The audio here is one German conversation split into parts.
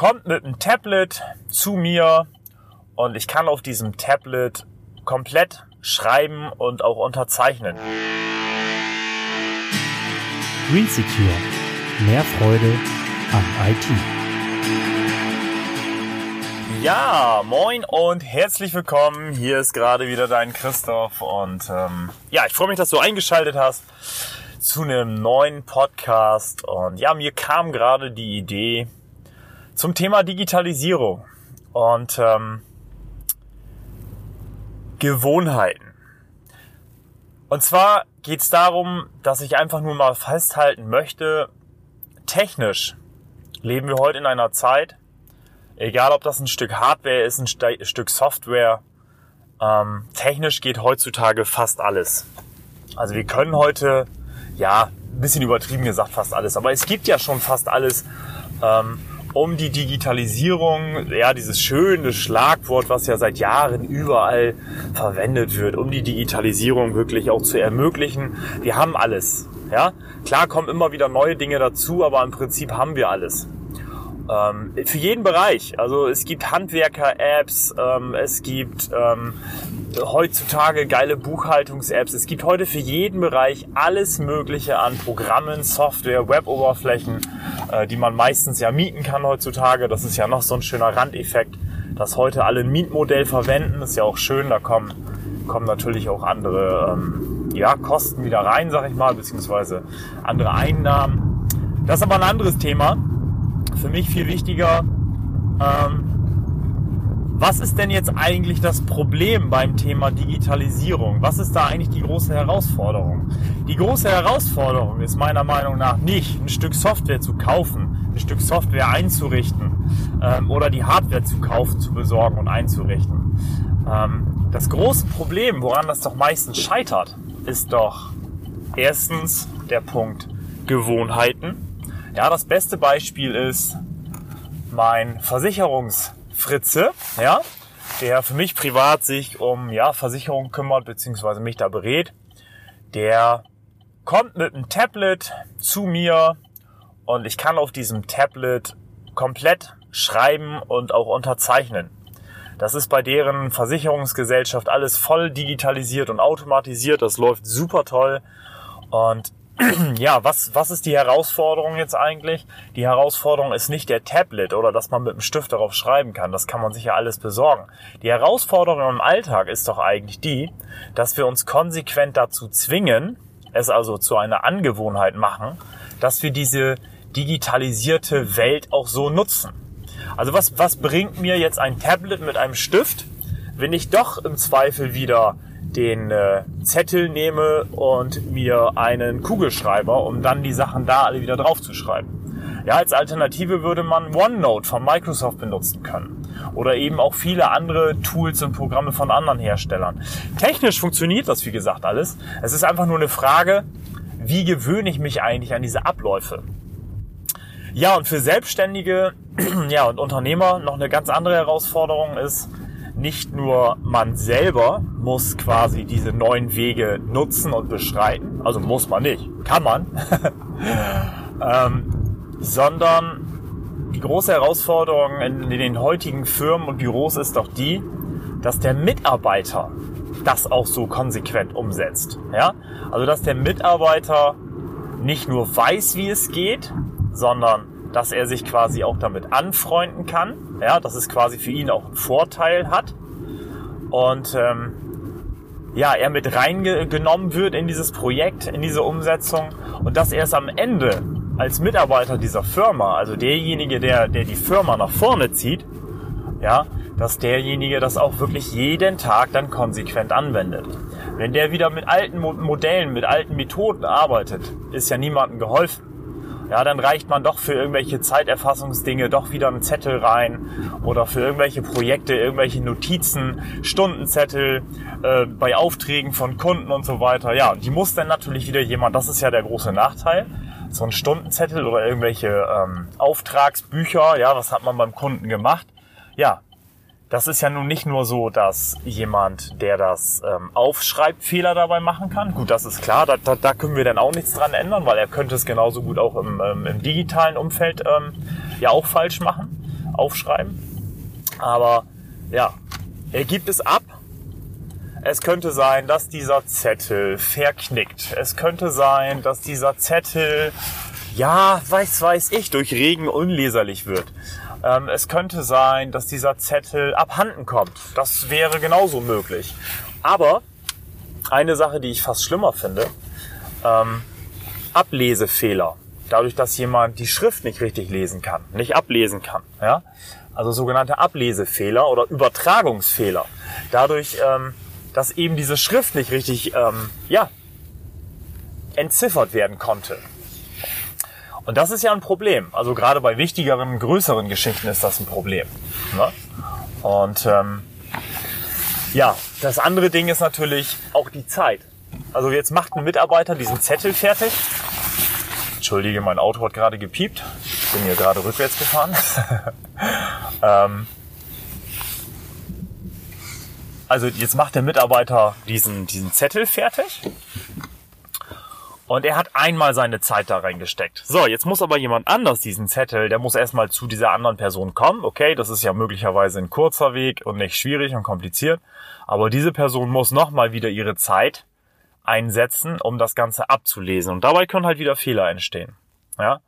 kommt mit einem Tablet zu mir und ich kann auf diesem Tablet komplett schreiben und auch unterzeichnen. Green Secure. Mehr Freude am IT. Ja, moin und herzlich willkommen. Hier ist gerade wieder dein Christoph und ähm, ja, ich freue mich, dass du eingeschaltet hast zu einem neuen Podcast. Und ja, mir kam gerade die Idee, zum Thema Digitalisierung und ähm, Gewohnheiten. Und zwar geht es darum, dass ich einfach nur mal festhalten möchte, technisch leben wir heute in einer Zeit, egal ob das ein Stück Hardware ist, ein Stück Software, ähm, technisch geht heutzutage fast alles. Also wir können heute, ja, ein bisschen übertrieben gesagt fast alles, aber es gibt ja schon fast alles. Ähm, um die Digitalisierung, ja, dieses schöne Schlagwort, was ja seit Jahren überall verwendet wird, um die Digitalisierung wirklich auch zu ermöglichen. Wir haben alles, ja. Klar kommen immer wieder neue Dinge dazu, aber im Prinzip haben wir alles. Ähm, für jeden Bereich. Also es gibt Handwerker-Apps, ähm, es gibt ähm, heutzutage geile Buchhaltungs-Apps. Es gibt heute für jeden Bereich alles Mögliche an Programmen, Software, Web-Oberflächen, äh, die man meistens ja mieten kann heutzutage. Das ist ja noch so ein schöner Randeffekt, dass heute alle ein Mietmodell verwenden. Ist ja auch schön. Da kommen, kommen natürlich auch andere ähm, ja, Kosten wieder rein, sag ich mal, beziehungsweise andere Einnahmen. Das ist aber ein anderes Thema. Für mich viel wichtiger. Ähm, was ist denn jetzt eigentlich das Problem beim Thema Digitalisierung? Was ist da eigentlich die große Herausforderung? Die große Herausforderung ist meiner Meinung nach nicht, ein Stück Software zu kaufen, ein Stück Software einzurichten ähm, oder die Hardware zu kaufen, zu besorgen und einzurichten. Ähm, das große Problem, woran das doch meistens scheitert, ist doch erstens der Punkt Gewohnheiten. Ja, das beste Beispiel ist mein Versicherungs Fritze, ja, der für mich privat sich um ja, Versicherungen kümmert, beziehungsweise mich da berät. Der kommt mit einem Tablet zu mir und ich kann auf diesem Tablet komplett schreiben und auch unterzeichnen. Das ist bei deren Versicherungsgesellschaft alles voll digitalisiert und automatisiert. Das läuft super toll. Und ja, was, was ist die Herausforderung jetzt eigentlich? Die Herausforderung ist nicht der Tablet oder dass man mit dem Stift darauf schreiben kann. Das kann man sich ja alles besorgen. Die Herausforderung im Alltag ist doch eigentlich die, dass wir uns konsequent dazu zwingen, es also zu einer Angewohnheit machen, dass wir diese digitalisierte Welt auch so nutzen. Also was, was bringt mir jetzt ein Tablet mit einem Stift, wenn ich doch im Zweifel wieder den äh, Zettel nehme und mir einen Kugelschreiber, um dann die Sachen da alle wieder drauf zu schreiben. Ja, als Alternative würde man OneNote von Microsoft benutzen können. Oder eben auch viele andere Tools und Programme von anderen Herstellern. Technisch funktioniert das, wie gesagt, alles. Es ist einfach nur eine Frage, wie gewöhne ich mich eigentlich an diese Abläufe? Ja, und für Selbstständige ja, und Unternehmer noch eine ganz andere Herausforderung ist, nicht nur man selber muss quasi diese neuen Wege nutzen und beschreiten, also muss man nicht, kann man, ähm, sondern die große Herausforderung in, in den heutigen Firmen und Büros ist doch die, dass der Mitarbeiter das auch so konsequent umsetzt. Ja? Also dass der Mitarbeiter nicht nur weiß, wie es geht, sondern dass er sich quasi auch damit anfreunden kann, ja, dass es quasi für ihn auch einen Vorteil hat. Und ähm, ja, er mit reingenommen wird in dieses Projekt, in diese Umsetzung. Und dass er es am Ende als Mitarbeiter dieser Firma, also derjenige, der, der die Firma nach vorne zieht, ja, dass derjenige das auch wirklich jeden Tag dann konsequent anwendet. Wenn der wieder mit alten Modellen, mit alten Methoden arbeitet, ist ja niemandem geholfen ja, dann reicht man doch für irgendwelche Zeiterfassungsdinge doch wieder einen Zettel rein oder für irgendwelche Projekte, irgendwelche Notizen, Stundenzettel äh, bei Aufträgen von Kunden und so weiter. Ja, die muss dann natürlich wieder jemand, das ist ja der große Nachteil, so ein Stundenzettel oder irgendwelche ähm, Auftragsbücher, ja, was hat man beim Kunden gemacht? Ja, das ist ja nun nicht nur so, dass jemand, der das ähm, aufschreibt, Fehler dabei machen kann. Gut, das ist klar, da, da, da können wir dann auch nichts dran ändern, weil er könnte es genauso gut auch im, ähm, im digitalen Umfeld ähm, ja auch falsch machen. aufschreiben. Aber ja, er gibt es ab. Es könnte sein, dass dieser Zettel verknickt. Es könnte sein, dass dieser Zettel, ja, weiß, weiß ich, durch Regen unleserlich wird. Ähm, es könnte sein, dass dieser Zettel abhanden kommt. Das wäre genauso möglich. Aber eine Sache, die ich fast schlimmer finde, ähm, Ablesefehler. Dadurch, dass jemand die Schrift nicht richtig lesen kann, nicht ablesen kann. Ja? Also sogenannte Ablesefehler oder Übertragungsfehler. Dadurch, ähm, dass eben diese Schrift nicht richtig ähm, ja, entziffert werden konnte. Und das ist ja ein Problem. Also gerade bei wichtigeren, größeren Geschichten ist das ein Problem. Ne? Und ähm, ja, das andere Ding ist natürlich auch die Zeit. Also jetzt macht ein Mitarbeiter diesen Zettel fertig. Entschuldige, mein Auto hat gerade gepiept. Ich bin hier gerade rückwärts gefahren. ähm, also jetzt macht der Mitarbeiter diesen, diesen Zettel fertig. Und er hat einmal seine Zeit da reingesteckt. So, jetzt muss aber jemand anders diesen Zettel, der muss erstmal zu dieser anderen Person kommen. Okay, das ist ja möglicherweise ein kurzer Weg und nicht schwierig und kompliziert. Aber diese Person muss nochmal wieder ihre Zeit einsetzen, um das Ganze abzulesen. Und dabei können halt wieder Fehler entstehen. Ja,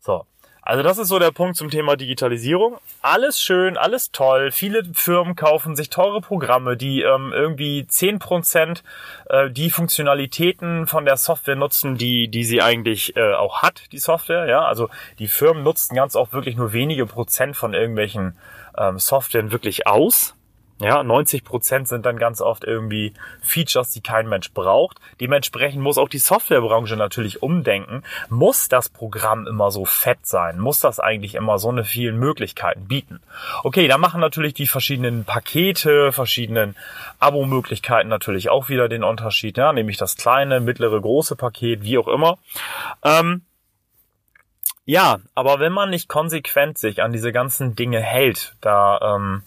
so. Also das ist so der Punkt zum Thema Digitalisierung. Alles schön, alles toll. Viele Firmen kaufen sich teure Programme, die ähm, irgendwie zehn Prozent äh, die Funktionalitäten von der Software nutzen, die, die sie eigentlich äh, auch hat, die Software. Ja, Also die Firmen nutzen ganz oft wirklich nur wenige Prozent von irgendwelchen ähm, Softwaren wirklich aus. Ja, 90 Prozent sind dann ganz oft irgendwie Features, die kein Mensch braucht. Dementsprechend muss auch die Softwarebranche natürlich umdenken. Muss das Programm immer so fett sein? Muss das eigentlich immer so eine vielen Möglichkeiten bieten? Okay, da machen natürlich die verschiedenen Pakete, verschiedenen Abo-Möglichkeiten natürlich auch wieder den Unterschied. Ja, nämlich das kleine, mittlere, große Paket, wie auch immer. Ähm, ja, aber wenn man nicht konsequent sich an diese ganzen Dinge hält, da ähm,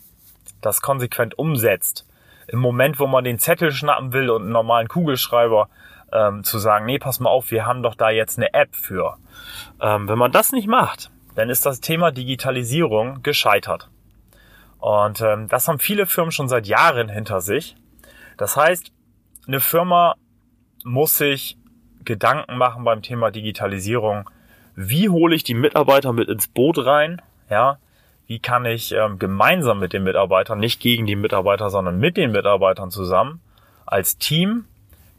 das konsequent umsetzt, im Moment, wo man den Zettel schnappen will und einen normalen Kugelschreiber, ähm, zu sagen, nee, pass mal auf, wir haben doch da jetzt eine App für. Ähm, wenn man das nicht macht, dann ist das Thema Digitalisierung gescheitert. Und ähm, das haben viele Firmen schon seit Jahren hinter sich. Das heißt, eine Firma muss sich Gedanken machen beim Thema Digitalisierung. Wie hole ich die Mitarbeiter mit ins Boot rein? Ja, wie kann ich ähm, gemeinsam mit den Mitarbeitern, nicht gegen die Mitarbeiter, sondern mit den Mitarbeitern zusammen als Team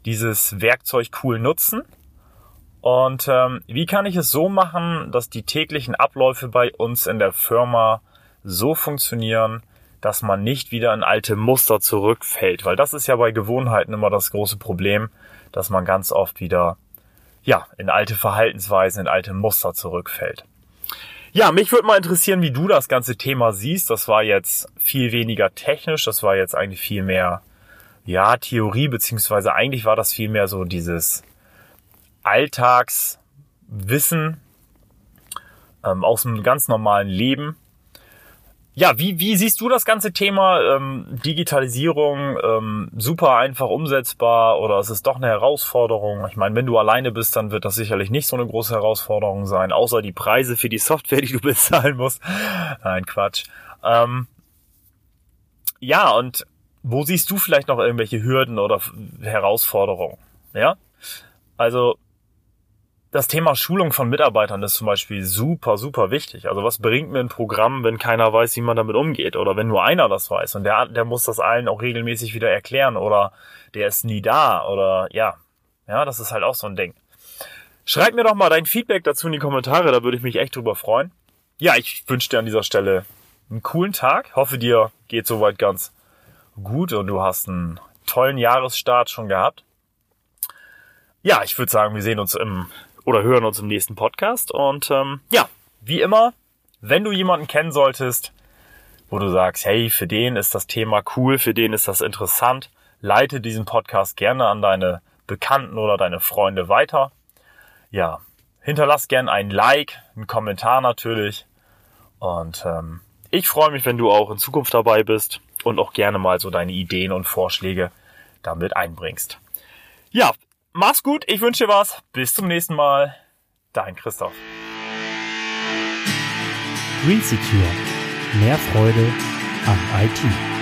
dieses Werkzeug cool nutzen und ähm, wie kann ich es so machen, dass die täglichen Abläufe bei uns in der Firma so funktionieren, dass man nicht wieder in alte Muster zurückfällt, weil das ist ja bei Gewohnheiten immer das große Problem, dass man ganz oft wieder ja, in alte Verhaltensweisen, in alte Muster zurückfällt. Ja, mich würde mal interessieren, wie du das ganze Thema siehst. Das war jetzt viel weniger technisch, das war jetzt eigentlich viel mehr, ja, Theorie, beziehungsweise eigentlich war das viel mehr so dieses Alltagswissen ähm, aus einem ganz normalen Leben. Ja, wie, wie siehst du das ganze Thema ähm, Digitalisierung? Ähm, super einfach umsetzbar oder ist es doch eine Herausforderung? Ich meine, wenn du alleine bist, dann wird das sicherlich nicht so eine große Herausforderung sein, außer die Preise für die Software, die du bezahlen musst. Nein, Quatsch. Ähm, ja, und wo siehst du vielleicht noch irgendwelche Hürden oder Herausforderungen? Ja, also das Thema Schulung von Mitarbeitern ist zum Beispiel super, super wichtig. Also was bringt mir ein Programm, wenn keiner weiß, wie man damit umgeht? Oder wenn nur einer das weiß und der, der muss das allen auch regelmäßig wieder erklären oder der ist nie da oder ja. Ja, das ist halt auch so ein Ding. Schreib mir doch mal dein Feedback dazu in die Kommentare, da würde ich mich echt drüber freuen. Ja, ich wünsche dir an dieser Stelle einen coolen Tag. Hoffe dir geht soweit ganz gut und du hast einen tollen Jahresstart schon gehabt. Ja, ich würde sagen, wir sehen uns im oder hören uns im nächsten Podcast. Und ähm, ja, wie immer, wenn du jemanden kennen solltest, wo du sagst, hey, für den ist das Thema cool, für den ist das interessant, leite diesen Podcast gerne an deine Bekannten oder deine Freunde weiter. Ja, hinterlass gerne ein Like, einen Kommentar natürlich. Und ähm, ich freue mich, wenn du auch in Zukunft dabei bist und auch gerne mal so deine Ideen und Vorschläge damit einbringst. Ja, Mach's gut, ich wünsche dir was. Bis zum nächsten Mal. Dein Christoph. Green Secure. Mehr Freude an IT.